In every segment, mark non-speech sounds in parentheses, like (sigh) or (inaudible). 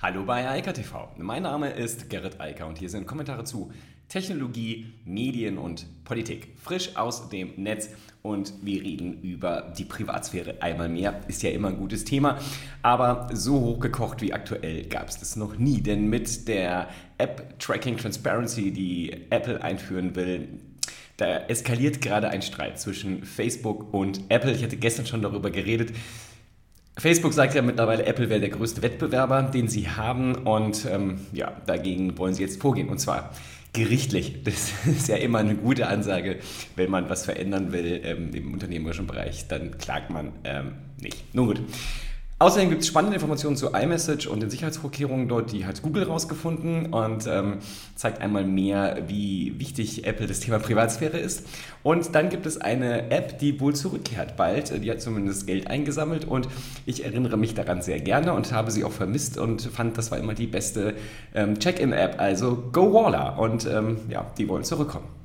Hallo bei Eika TV. Mein Name ist Gerrit Eiker und hier sind Kommentare zu Technologie, Medien und Politik. Frisch aus dem Netz und wir reden über die Privatsphäre einmal mehr. Ist ja immer ein gutes Thema, aber so hochgekocht wie aktuell gab es das noch nie. Denn mit der App Tracking Transparency, die Apple einführen will, da eskaliert gerade ein Streit zwischen Facebook und Apple. Ich hatte gestern schon darüber geredet. Facebook sagt ja mittlerweile, Apple wäre der größte Wettbewerber, den sie haben. Und ähm, ja, dagegen wollen sie jetzt vorgehen. Und zwar gerichtlich. (laughs) Das ist ja immer eine gute Ansage, wenn man was verändern will ähm, im unternehmerischen Bereich, dann klagt man ähm, nicht. Nun gut. Außerdem gibt es spannende Informationen zu iMessage und den Sicherheitsvorkehrungen dort, die hat Google rausgefunden und ähm, zeigt einmal mehr, wie wichtig Apple das Thema Privatsphäre ist. Und dann gibt es eine App, die wohl zurückkehrt bald. Die hat zumindest Geld eingesammelt und ich erinnere mich daran sehr gerne und habe sie auch vermisst und fand, das war immer die beste ähm, Check-in-App, also GoWalla. Und ähm, ja, die wollen zurückkommen.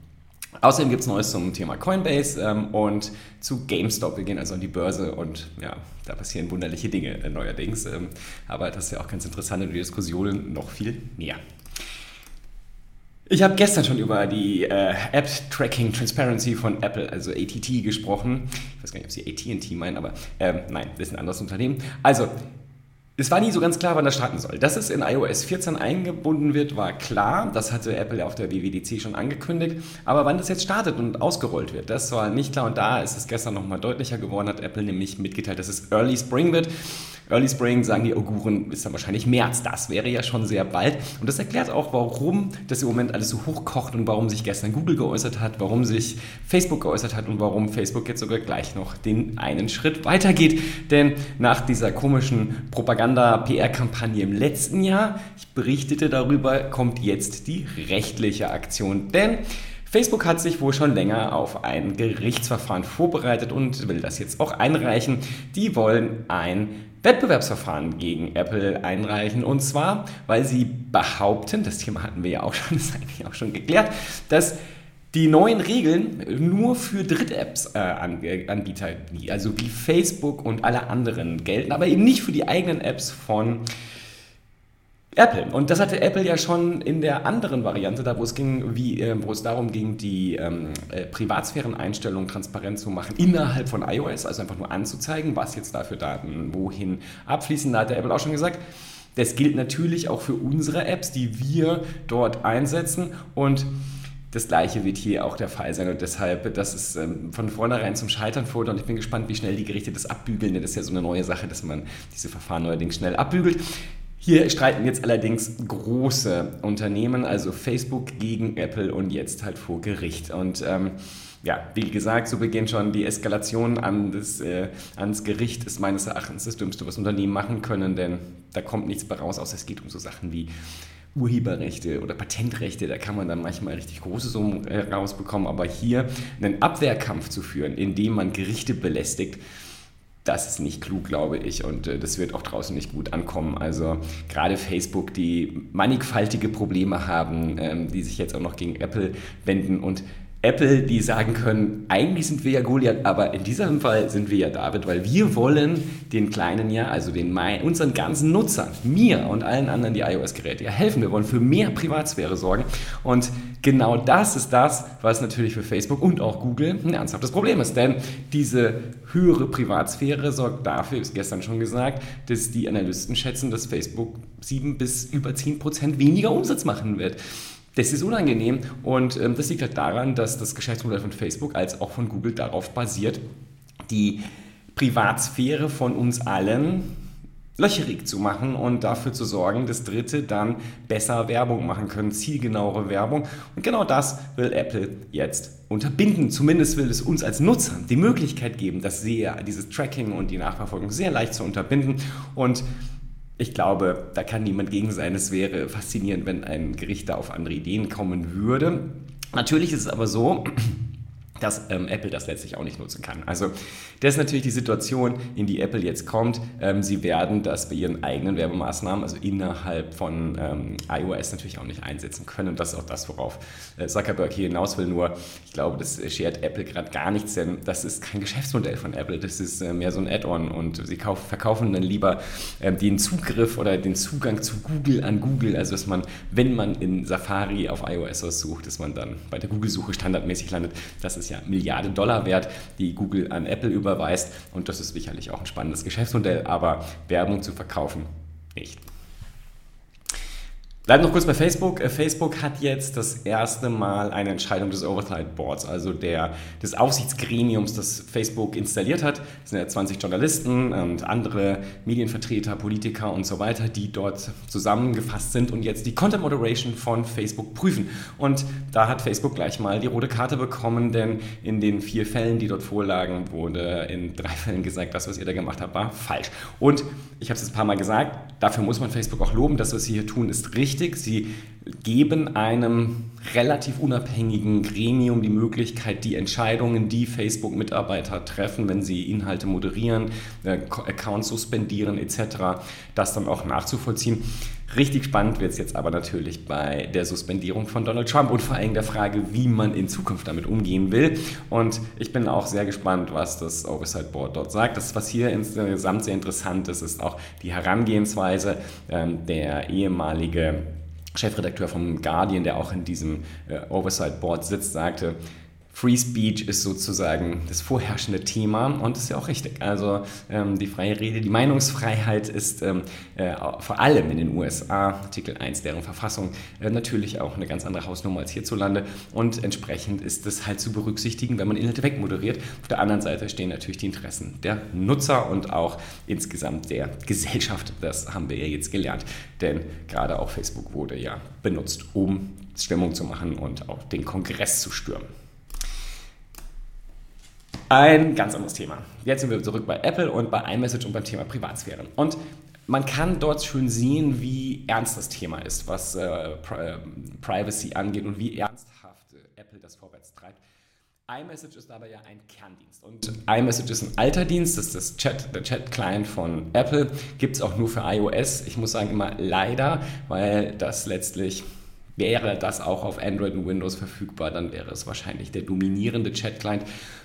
Außerdem gibt es Neues zum Thema Coinbase ähm, und zu GameStop. Wir gehen also an die Börse und ja, da passieren wunderliche Dinge äh, neuerdings. Ähm, aber das ist ja auch ganz interessant und die Diskussionen noch viel mehr. Ich habe gestern schon über die äh, App Tracking Transparency von Apple, also ATT, gesprochen. Ich weiß gar nicht, ob sie ATT meinen, aber äh, nein, das ist ein anderes Unternehmen. Also, es war nie so ganz klar, wann das starten soll. Dass es in iOS 14 eingebunden wird, war klar. Das hatte Apple auf der WWDC schon angekündigt. Aber wann das jetzt startet und ausgerollt wird, das war nicht klar. Und da ist es gestern nochmal deutlicher geworden, hat Apple nämlich mitgeteilt, dass es Early Spring wird. Early Spring, sagen die Auguren, ist dann wahrscheinlich März. Das wäre ja schon sehr bald. Und das erklärt auch, warum das im Moment alles so hochkocht und warum sich gestern Google geäußert hat, warum sich Facebook geäußert hat und warum Facebook jetzt sogar gleich noch den einen Schritt weitergeht. Denn nach dieser komischen Propaganda-PR-Kampagne im letzten Jahr, ich berichtete darüber, kommt jetzt die rechtliche Aktion. Denn Facebook hat sich wohl schon länger auf ein Gerichtsverfahren vorbereitet und will das jetzt auch einreichen. Die wollen ein Wettbewerbsverfahren gegen Apple einreichen. Und zwar, weil sie behaupten, das Thema hatten wir ja auch schon, (laughs) das ist eigentlich auch schon geklärt, dass die neuen Regeln nur für Dritt-Apps-Anbieter, äh, also wie Facebook und alle anderen gelten, aber eben nicht für die eigenen Apps von Apple. Und das hatte Apple ja schon in der anderen Variante, da wo es ging, wie, äh, wo es darum ging, die ähm, äh, Privatsphären-Einstellungen transparent zu machen innerhalb von iOS, also einfach nur anzuzeigen, was jetzt da für Daten wohin abfließen. Da hat der Apple auch schon gesagt, das gilt natürlich auch für unsere Apps, die wir dort einsetzen und das gleiche wird hier auch der Fall sein und deshalb, das ist ähm, von vornherein zum Scheitern vor und ich bin gespannt, wie schnell die Gerichte das abbügeln, denn das ist ja so eine neue Sache, dass man diese Verfahren neuerdings schnell abbügelt. Hier streiten jetzt allerdings große Unternehmen, also Facebook gegen Apple und jetzt halt vor Gericht. Und ähm, ja, wie gesagt, so beginnt schon die Eskalation an das, äh, ans Gericht, ist meines Erachtens das Dümmste, was Unternehmen machen können, denn da kommt nichts mehr raus, außer es geht um so Sachen wie Urheberrechte oder Patentrechte, da kann man dann manchmal richtig große Summen äh, rausbekommen, aber hier einen Abwehrkampf zu führen, indem man Gerichte belästigt, das ist nicht klug, glaube ich, und äh, das wird auch draußen nicht gut ankommen. Also gerade Facebook, die mannigfaltige Probleme haben, ähm, die sich jetzt auch noch gegen Apple wenden und Apple, die sagen können, eigentlich sind wir ja Goliath, aber in diesem Fall sind wir ja David, weil wir wollen den Kleinen ja, also den unseren ganzen Nutzern, mir und allen anderen, die iOS-Geräte ja helfen. Wir wollen für mehr Privatsphäre sorgen und genau das ist das, was natürlich für Facebook und auch Google ein ernsthaftes Problem ist, denn diese höhere Privatsphäre sorgt dafür, ist gestern schon gesagt, dass die Analysten schätzen, dass Facebook 7 bis über 10 Prozent weniger Umsatz machen wird. Das ist unangenehm und ähm, das liegt halt daran, dass das Geschäftsmodell von Facebook als auch von Google darauf basiert, die Privatsphäre von uns allen löcherig zu machen und dafür zu sorgen, dass Dritte dann besser Werbung machen können, zielgenauere Werbung. Und genau das will Apple jetzt unterbinden. Zumindest will es uns als Nutzern die Möglichkeit geben, das sehr, dieses Tracking und die Nachverfolgung sehr leicht zu unterbinden. Und ich glaube, da kann niemand gegen sein. Es wäre faszinierend, wenn ein Gericht da auf andere Ideen kommen würde. Natürlich ist es aber so, dass ähm, Apple das letztlich auch nicht nutzen kann. Also das ist natürlich die Situation, in die Apple jetzt kommt. Ähm, sie werden das bei ihren eigenen Werbemaßnahmen, also innerhalb von ähm, iOS natürlich auch nicht einsetzen können. Und das ist auch das, worauf äh, Zuckerberg hier hinaus will. Nur, ich glaube, das schert Apple gerade gar nichts, denn das ist kein Geschäftsmodell von Apple. Das ist äh, mehr so ein Add-on und sie kauf, verkaufen dann lieber äh, den Zugriff oder den Zugang zu Google an Google. Also, dass man, wenn man in Safari auf iOS was sucht, dass man dann bei der Google-Suche standardmäßig landet. Das ist ja Milliarden Dollar wert, die Google an Apple überweist. Und das ist sicherlich auch ein spannendes Geschäftsmodell, aber Werbung zu verkaufen nicht. Bleiben noch kurz bei Facebook. Äh, Facebook hat jetzt das erste Mal eine Entscheidung des Oversight Boards, also der, des Aufsichtsgremiums, das Facebook installiert hat. Das sind ja 20 Journalisten und andere Medienvertreter, Politiker und so weiter, die dort zusammengefasst sind und jetzt die Content Moderation von Facebook prüfen. Und da hat Facebook gleich mal die rote Karte bekommen, denn in den vier Fällen, die dort vorlagen, wurde in drei Fällen gesagt, das, was ihr da gemacht habt, war falsch. Und ich habe es jetzt ein paar Mal gesagt, dafür muss man Facebook auch loben. Das, was sie hier tun, ist richtig wichtig. Sie geben einem relativ unabhängigen Gremium die Möglichkeit, die Entscheidungen, die Facebook-Mitarbeiter treffen, wenn sie Inhalte moderieren, äh, Accounts suspendieren etc., das dann auch nachzuvollziehen. Richtig spannend wird es jetzt aber natürlich bei der Suspendierung von Donald Trump und vor allem der Frage, wie man in Zukunft damit umgehen will. Und ich bin auch sehr gespannt, was das Oversight Board dort sagt. Das, was hier insgesamt sehr interessant ist, ist auch die Herangehensweise. Ähm, der ehemalige Chefredakteur vom Guardian, der auch in diesem äh, Oversight Board sitzt, sagte, Free Speech ist sozusagen das vorherrschende Thema und ist ja auch richtig. Also ähm, die freie Rede, die Meinungsfreiheit ist ähm, äh, vor allem in den USA, Artikel 1 deren Verfassung, äh, natürlich auch eine ganz andere Hausnummer als hierzulande und entsprechend ist das halt zu berücksichtigen, wenn man Inhalte wegmoderiert. Auf der anderen Seite stehen natürlich die Interessen der Nutzer und auch insgesamt der Gesellschaft. Das haben wir ja jetzt gelernt, denn gerade auch Facebook wurde ja benutzt, um Stimmung zu machen und auch den Kongress zu stürmen. Ein ganz anderes Thema. Jetzt sind wir zurück bei Apple und bei iMessage und beim Thema Privatsphäre. Und man kann dort schön sehen, wie ernst das Thema ist, was äh, Pri Privacy angeht und wie ernsthaft äh, Apple das vorwärts treibt. iMessage ist aber ja ein Kerndienst und iMessage ist ein alter Dienst, das ist das Chat, der Chat-Client von Apple, gibt es auch nur für iOS. Ich muss sagen immer leider, weil das letztlich Wäre das auch auf Android und Windows verfügbar, dann wäre es wahrscheinlich der dominierende Chat-Client.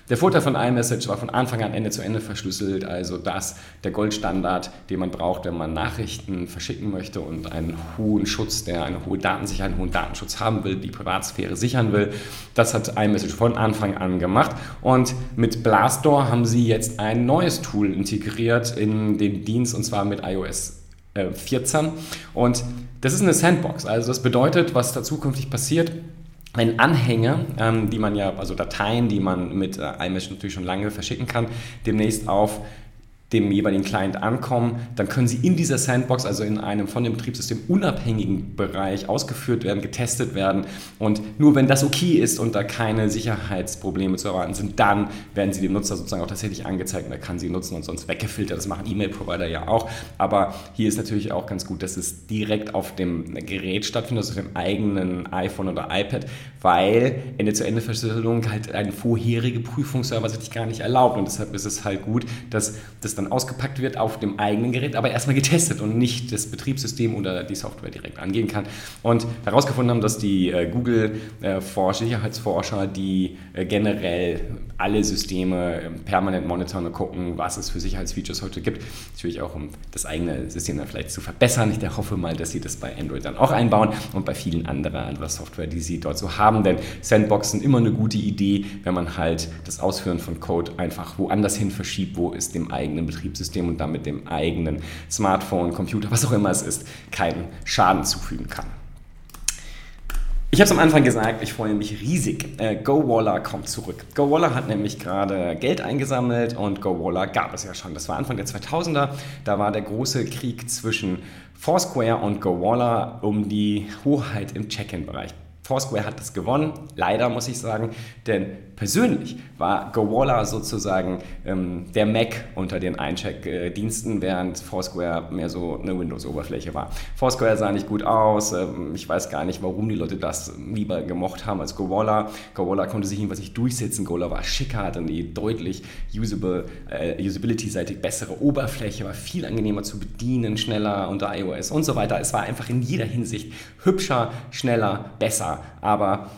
Der Vorteil von iMessage war von Anfang an Ende zu Ende verschlüsselt, also das der Goldstandard, den man braucht, wenn man Nachrichten verschicken möchte und einen hohen Schutz, der eine hohe Datensicherheit, einen hohen Datenschutz haben will, die Privatsphäre sichern will. Das hat iMessage von Anfang an gemacht und mit Blastdoor haben sie jetzt ein neues Tool integriert in den Dienst und zwar mit iOS 14 äh, und das ist eine Sandbox. Also das bedeutet, was da zukünftig passiert, wenn Anhänge, ähm, die man ja, also Dateien, die man mit äh, iMesh natürlich schon lange verschicken kann, demnächst auf dem jeweiligen Client ankommen, dann können sie in dieser Sandbox, also in einem von dem Betriebssystem unabhängigen Bereich ausgeführt werden, getestet werden und nur wenn das okay ist und da keine Sicherheitsprobleme zu erwarten sind, dann werden sie dem Nutzer sozusagen auch tatsächlich angezeigt und er kann sie nutzen und sonst weggefiltert. Das machen E-Mail-Provider ja auch, aber hier ist natürlich auch ganz gut, dass es direkt auf dem Gerät stattfindet, also auf dem eigenen iPhone oder iPad, weil Ende-zu-Ende-Verschlüsselung halt eine vorherige Prüfungsserver sich gar nicht erlaubt und deshalb ist es halt gut, dass das dann ausgepackt wird auf dem eigenen Gerät, aber erstmal getestet und nicht das Betriebssystem oder die Software direkt angehen kann. Und herausgefunden haben, dass die äh, Google-Sicherheitsforscher, äh, die äh, generell alle Systeme ähm, permanent monitoren und gucken, was es für Sicherheitsfeatures heute gibt. Natürlich auch, um das eigene System dann vielleicht zu verbessern. Ich hoffe mal, dass sie das bei Android dann auch einbauen und bei vielen anderen Software, die sie dort so haben. Denn Sandboxen immer eine gute Idee, wenn man halt das Ausführen von Code einfach woanders hin verschiebt, wo es dem eigenen Betriebssystem und damit dem eigenen Smartphone, Computer, was auch immer es ist, keinen Schaden zufügen kann. Ich habe es am Anfang gesagt, ich freue mich riesig. Äh, GoWaller kommt zurück. GoWaller hat nämlich gerade Geld eingesammelt und GoWaller gab es ja schon. Das war Anfang der 2000er. Da war der große Krieg zwischen Foursquare und GoWaller um die Hoheit im Check-in-Bereich. Foursquare hat das gewonnen, leider muss ich sagen, denn persönlich war GoWalla sozusagen ähm, der Mac unter den Eincheck-Diensten, während Foursquare mehr so eine Windows-Oberfläche war. Foursquare sah nicht gut aus, ähm, ich weiß gar nicht, warum die Leute das lieber gemocht haben als GoWalla. GoWalla konnte sich jedenfalls nicht durchsetzen, GoWalla war schicker, hatte eine deutlich usable, äh, usability-seitig bessere Oberfläche, war viel angenehmer zu bedienen, schneller unter iOS und so weiter. Es war einfach in jeder Hinsicht hübscher, schneller, besser, aber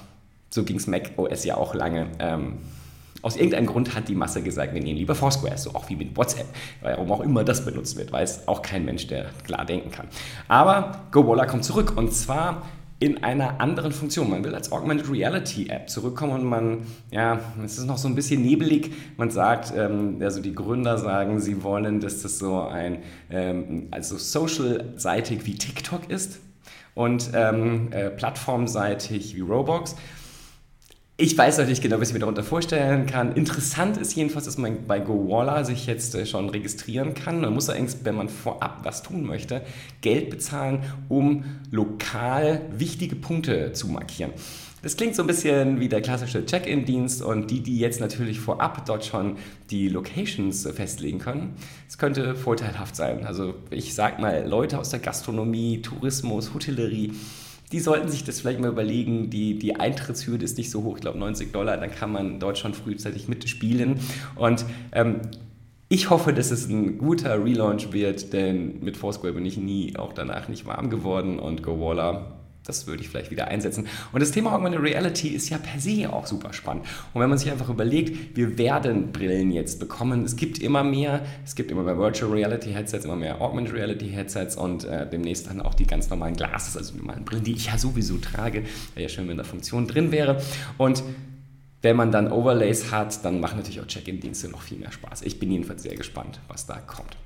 so ging es Mac OS ja auch lange. Ähm, aus irgendeinem Grund hat die Masse gesagt, wir nehmen lieber Foursquare, so auch wie mit WhatsApp, warum auch immer das benutzt wird, weiß auch kein Mensch, der klar denken kann. Aber GoWalla kommt zurück und zwar in einer anderen Funktion. Man will als Augmented Reality App zurückkommen und man, ja, es ist noch so ein bisschen nebelig. Man sagt, ähm, also die Gründer sagen, sie wollen, dass das so ein, ähm, also social-seitig wie TikTok ist und ähm, äh, plattformseitig wie Roblox. Ich weiß noch nicht genau, was ich mir darunter vorstellen kann. Interessant ist jedenfalls, dass man bei GoWalla sich jetzt äh, schon registrieren kann. Man muss allerdings, wenn man vorab was tun möchte, Geld bezahlen, um lokal wichtige Punkte zu markieren. Das klingt so ein bisschen wie der klassische Check-in-Dienst und die, die jetzt natürlich vorab dort schon die Locations äh, festlegen können, das könnte vorteilhaft sein. Also ich sag mal, Leute aus der Gastronomie, Tourismus, Hotellerie, die sollten sich das vielleicht mal überlegen. Die, die Eintrittshürde ist nicht so hoch, ich glaube 90 Dollar, dann kann man dort schon frühzeitig mitspielen. Und ähm, ich hoffe, dass es ein guter Relaunch wird, denn mit Foursquare bin ich nie auch danach nicht warm geworden und GoWalla das würde ich vielleicht wieder einsetzen. Und das Thema Augmented Reality ist ja per se auch super spannend. Und wenn man sich einfach überlegt, wir werden Brillen jetzt bekommen, es gibt immer mehr, es gibt immer mehr Virtual Reality Headsets, immer mehr Augmented Reality Headsets und äh, demnächst dann auch die ganz normalen Glasses, also die normalen Brillen, die ich ja sowieso trage. Wäre ja schön, wenn da Funktion drin wäre. Und wenn man dann Overlays hat, dann machen natürlich auch Check-in-Dienste noch viel mehr Spaß. Ich bin jedenfalls sehr gespannt, was da kommt.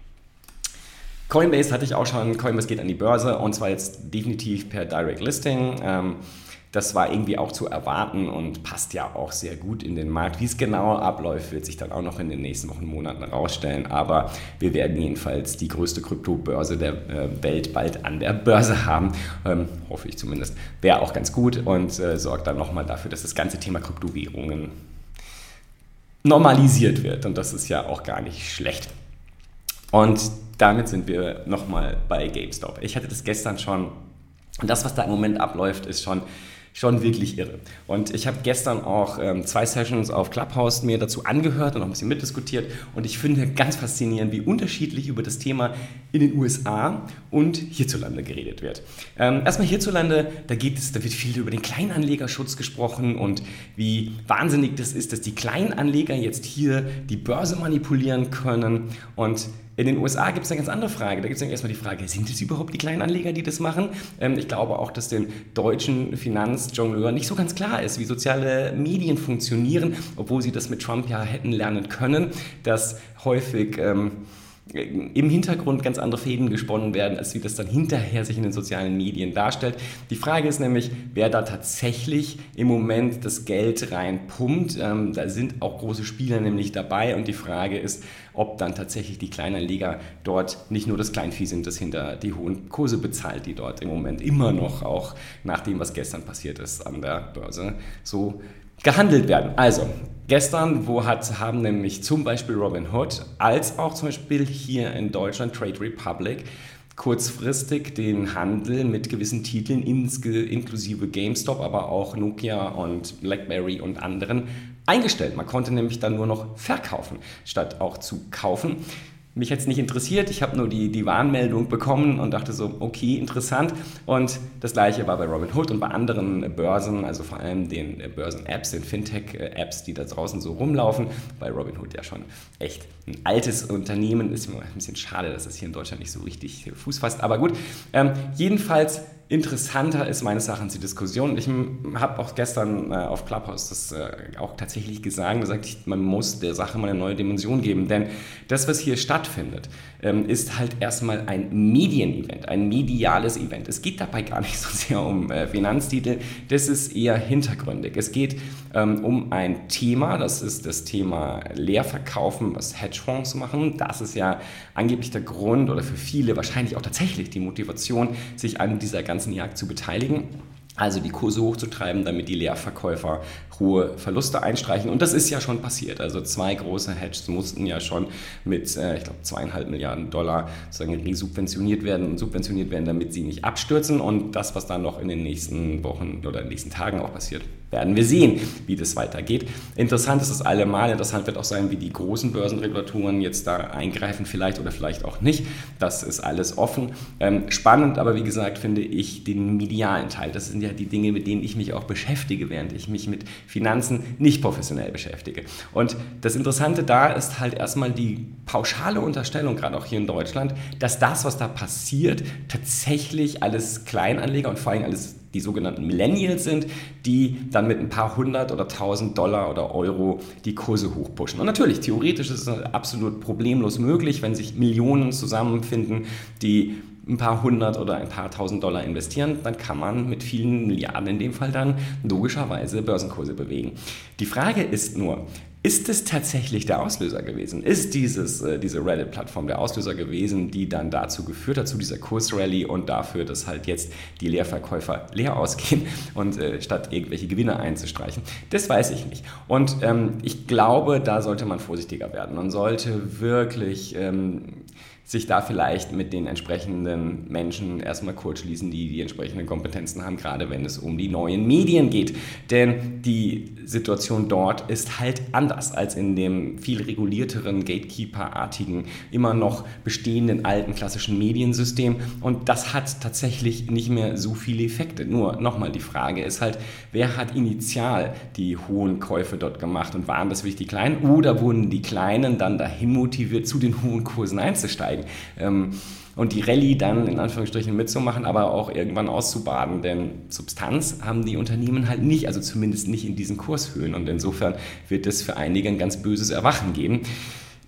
Coinbase hatte ich auch schon. Coinbase geht an die Börse und zwar jetzt definitiv per Direct Listing. Ähm, das war irgendwie auch zu erwarten und passt ja auch sehr gut in den Markt. Wie es genau abläuft, wird sich dann auch noch in den nächsten Wochen, Monaten herausstellen. Aber wir werden jedenfalls die größte Kryptobörse der äh, Welt bald an der Börse haben. Ähm, hoffe ich zumindest. Wäre auch ganz gut und äh, sorgt dann nochmal dafür, dass das ganze Thema Kryptowährungen normalisiert wird. Und das ist ja auch gar nicht schlecht. Und damit sind wir nochmal bei GameStop. Ich hatte das gestern schon. Und das, was da im Moment abläuft, ist schon schon wirklich irre. Und ich habe gestern auch ähm, zwei Sessions auf Clubhouse mir dazu angehört und auch ein bisschen mitdiskutiert. Und ich finde ganz faszinierend, wie unterschiedlich über das Thema in den USA und hierzulande geredet wird. Ähm, erstmal hierzulande, da geht es, da wird viel über den Kleinanlegerschutz gesprochen und wie wahnsinnig das ist, dass die Kleinanleger jetzt hier die Börse manipulieren können und in den USA gibt es eine ganz andere Frage. Da gibt es erstmal die Frage, sind es überhaupt die Kleinanleger, die das machen? Ähm, ich glaube auch, dass den deutschen Finanzjongleur nicht so ganz klar ist, wie soziale Medien funktionieren, obwohl sie das mit Trump ja hätten lernen können, dass häufig... Ähm, im Hintergrund ganz andere Fäden gesponnen werden, als wie das dann hinterher sich in den sozialen Medien darstellt. Die Frage ist nämlich, wer da tatsächlich im Moment das Geld reinpumpt. Ähm, da sind auch große Spieler nämlich dabei und die Frage ist, ob dann tatsächlich die Kleinanleger dort nicht nur das Kleinvieh sind, das hinter die hohen Kurse bezahlt, die dort im Moment immer noch auch nach dem, was gestern passiert ist an der Börse, so gehandelt werden. Also, gestern wo hat, haben nämlich zum Beispiel Robinhood als auch zum Beispiel hier in Deutschland Trade Republic kurzfristig den Handel mit gewissen Titeln inklusive GameStop, aber auch Nokia und BlackBerry und anderen eingestellt. Man konnte nämlich dann nur noch verkaufen, statt auch zu kaufen. Mich es nicht interessiert, ich habe nur die, die Warnmeldung bekommen und dachte so, okay, interessant. Und das gleiche war bei Robinhood und bei anderen Börsen, also vor allem den Börsen-Apps, den Fintech-Apps, die da draußen so rumlaufen. Bei Robinhood ja schon echt ein altes Unternehmen, ist immer ein bisschen schade, dass das hier in Deutschland nicht so richtig Fuß fasst. Aber gut, ähm, jedenfalls interessanter ist meines Erachtens die Diskussion. Ich habe auch gestern äh, auf Clubhouse das äh, auch tatsächlich gesagt, gesagt, man muss der Sache mal eine neue Dimension geben. Denn das, was hier stattfindet, ähm, ist halt erstmal ein Medienevent, ein mediales Event. Es geht dabei gar nicht so sehr um äh, Finanztitel, das ist eher hintergründig. Es geht ähm, um ein Thema, das ist das Thema Leerverkaufen, was Hedgefonds machen. Das ist ja angeblich der Grund oder für viele wahrscheinlich auch tatsächlich die Motivation, sich an dieser ganzen ganzen Jagd zu beteiligen. Also die Kurse hochzutreiben, damit die Leerverkäufer hohe Verluste einstreichen. Und das ist ja schon passiert. Also zwei große Hedges mussten ja schon mit, äh, ich glaube, zweieinhalb Milliarden Dollar sozusagen resubventioniert werden und subventioniert werden, damit sie nicht abstürzen. Und das, was dann noch in den nächsten Wochen oder in den nächsten Tagen auch passiert, werden wir sehen, wie das weitergeht. Interessant ist es allemal. Interessant wird auch sein, wie die großen Börsenregulatoren jetzt da eingreifen, vielleicht oder vielleicht auch nicht. Das ist alles offen. Ähm, spannend, aber wie gesagt, finde ich den medialen Teil. Das sind ja die Dinge, mit denen ich mich auch beschäftige, während ich mich mit Finanzen nicht professionell beschäftige. Und das Interessante da ist halt erstmal die pauschale Unterstellung, gerade auch hier in Deutschland, dass das, was da passiert, tatsächlich alles Kleinanleger und vor allem alles die sogenannten Millennials sind, die dann mit ein paar hundert oder tausend Dollar oder Euro die Kurse hochpushen. Und natürlich, theoretisch ist es absolut problemlos möglich, wenn sich Millionen zusammenfinden, die ein paar hundert oder ein paar tausend Dollar investieren, dann kann man mit vielen Milliarden in dem Fall dann logischerweise Börsenkurse bewegen. Die Frage ist nur, ist es tatsächlich der Auslöser gewesen? Ist dieses, äh, diese Reddit-Plattform der Auslöser gewesen, die dann dazu geführt hat, zu dieser Kursrally und dafür, dass halt jetzt die Leerverkäufer leer ausgehen (laughs) und äh, statt irgendwelche Gewinne einzustreichen? Das weiß ich nicht. Und ähm, ich glaube, da sollte man vorsichtiger werden. Man sollte wirklich ähm, sich da vielleicht mit den entsprechenden Menschen erstmal kurz schließen, die die entsprechenden Kompetenzen haben, gerade wenn es um die neuen Medien geht. Denn die Situation dort ist halt anders als in dem viel regulierteren, Gatekeeper-artigen, immer noch bestehenden alten klassischen Mediensystem. Und das hat tatsächlich nicht mehr so viele Effekte. Nur nochmal, die Frage ist halt, wer hat initial die hohen Käufe dort gemacht und waren das wirklich die Kleinen oder wurden die Kleinen dann dahin motiviert, zu den hohen Kursen einzusteigen? Einsteigen. Ähm, und die Rallye dann in Anführungsstrichen mitzumachen, aber auch irgendwann auszubaden. Denn Substanz haben die Unternehmen halt nicht, also zumindest nicht in diesen Kurshöhen. Und insofern wird es für einige ein ganz böses Erwachen geben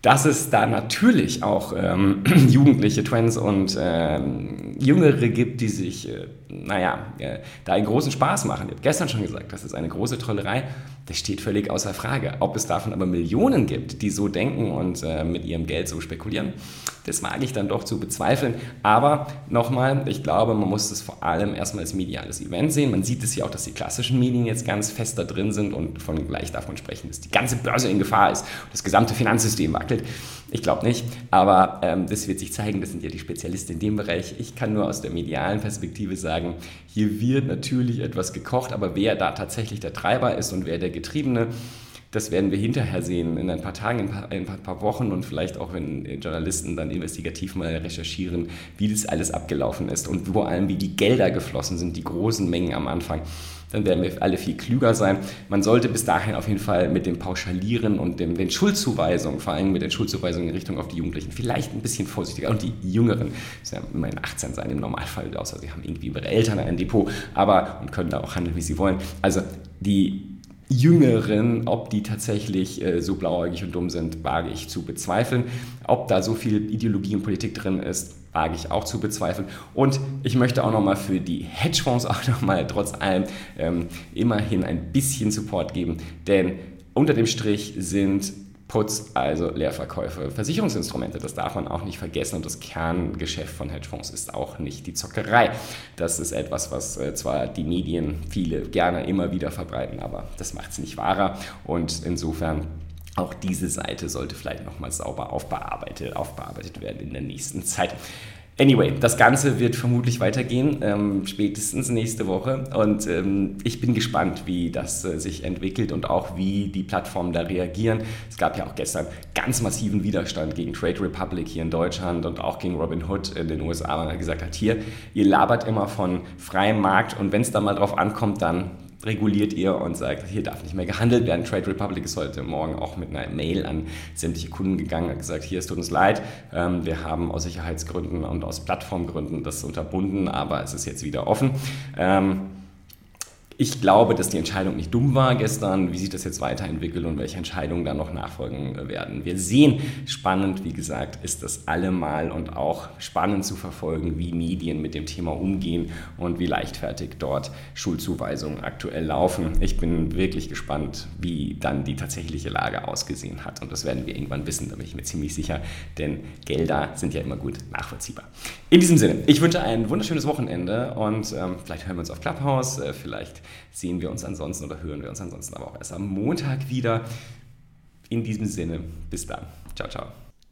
dass es da natürlich auch ähm, (clears throat) jugendliche Trends und ähm, Jüngere gibt, die sich, äh, naja, äh, da einen großen Spaß machen. Ich habe gestern schon gesagt, das ist eine große Trollerei. Das steht völlig außer Frage. Ob es davon aber Millionen gibt, die so denken und äh, mit ihrem Geld so spekulieren, das wage ich dann doch zu bezweifeln. Aber nochmal, ich glaube, man muss das vor allem erstmal als mediales Event sehen. Man sieht es ja auch, dass die klassischen Medien jetzt ganz fest da drin sind und von gleich davon sprechen, dass die ganze Börse in Gefahr ist und das gesamte Finanzsystem wackelt. Ich glaube nicht, aber ähm, das wird sich zeigen. Das sind ja die Spezialisten in dem Bereich. Ich kann nur aus der medialen Perspektive sagen, hier wird natürlich etwas gekocht, aber wer da tatsächlich der Treiber ist und wer der Getriebene, das werden wir hinterher sehen, in ein paar Tagen, in ein paar, in ein paar Wochen und vielleicht auch, wenn Journalisten dann investigativ mal recherchieren, wie das alles abgelaufen ist und vor allem, wie die Gelder geflossen sind, die großen Mengen am Anfang. Dann werden wir alle viel klüger sein. Man sollte bis dahin auf jeden Fall mit dem Pauschalieren und dem, den Schuldzuweisungen, vor allem mit den Schuldzuweisungen in Richtung auf die Jugendlichen, vielleicht ein bisschen vorsichtiger. Und die Jüngeren, müssen ja immerhin 18 sein im Normalfall, außer sie haben irgendwie ihre Eltern ein Depot, aber und können da auch handeln, wie sie wollen. Also die Jüngeren, ob die tatsächlich äh, so blauäugig und dumm sind, wage ich zu bezweifeln. Ob da so viel Ideologie und Politik drin ist, wage ich auch zu bezweifeln. Und ich möchte auch nochmal für die Hedgefonds auch nochmal trotz allem ähm, immerhin ein bisschen Support geben, denn unter dem Strich sind Putz, also Leerverkäufe, Versicherungsinstrumente, das darf man auch nicht vergessen und das Kerngeschäft von Hedgefonds ist auch nicht die Zockerei. Das ist etwas, was äh, zwar die Medien viele gerne immer wieder verbreiten, aber das macht es nicht wahrer und insofern auch diese Seite sollte vielleicht nochmal sauber aufbearbeitet, aufbearbeitet werden in der nächsten Zeit. Anyway, das Ganze wird vermutlich weitergehen, ähm, spätestens nächste Woche. Und ähm, ich bin gespannt, wie das äh, sich entwickelt und auch wie die Plattformen da reagieren. Es gab ja auch gestern ganz massiven Widerstand gegen Trade Republic hier in Deutschland und auch gegen Robinhood in den USA, weil er gesagt hat, hier, ihr labert immer von freiem Markt und wenn es da mal drauf ankommt, dann reguliert ihr und sagt, hier darf nicht mehr gehandelt werden. Trade Republic ist heute Morgen auch mit einer Mail an sämtliche Kunden gegangen und gesagt, hier, es tut uns leid, ähm, wir haben aus Sicherheitsgründen und aus Plattformgründen das unterbunden, aber es ist jetzt wieder offen. Ich glaube, dass die Entscheidung nicht dumm war gestern. Wie sich das jetzt weiterentwickelt und welche Entscheidungen dann noch nachfolgen werden. Wir sehen, spannend, wie gesagt, ist das allemal und auch spannend zu verfolgen, wie Medien mit dem Thema umgehen und wie leichtfertig dort Schulzuweisungen aktuell laufen. Ich bin wirklich gespannt, wie dann die tatsächliche Lage ausgesehen hat. Und das werden wir irgendwann wissen, da bin ich mir ziemlich sicher, denn Gelder sind ja immer gut nachvollziehbar. In diesem Sinne, ich wünsche ein wunderschönes Wochenende und ähm, vielleicht hören wir uns auf Clubhouse, äh, vielleicht sehen wir uns ansonsten oder hören wir uns ansonsten aber auch erst am Montag wieder. In diesem Sinne, bis dann. Ciao, ciao.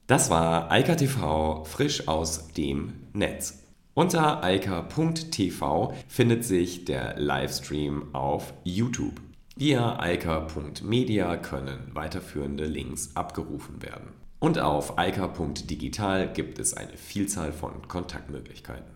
Das war Eika TV frisch aus dem Netz. Unter eika.tv findet sich der Livestream auf YouTube. Via eika.media können weiterführende Links abgerufen werden. Und auf eika.digital gibt es eine Vielzahl von Kontaktmöglichkeiten.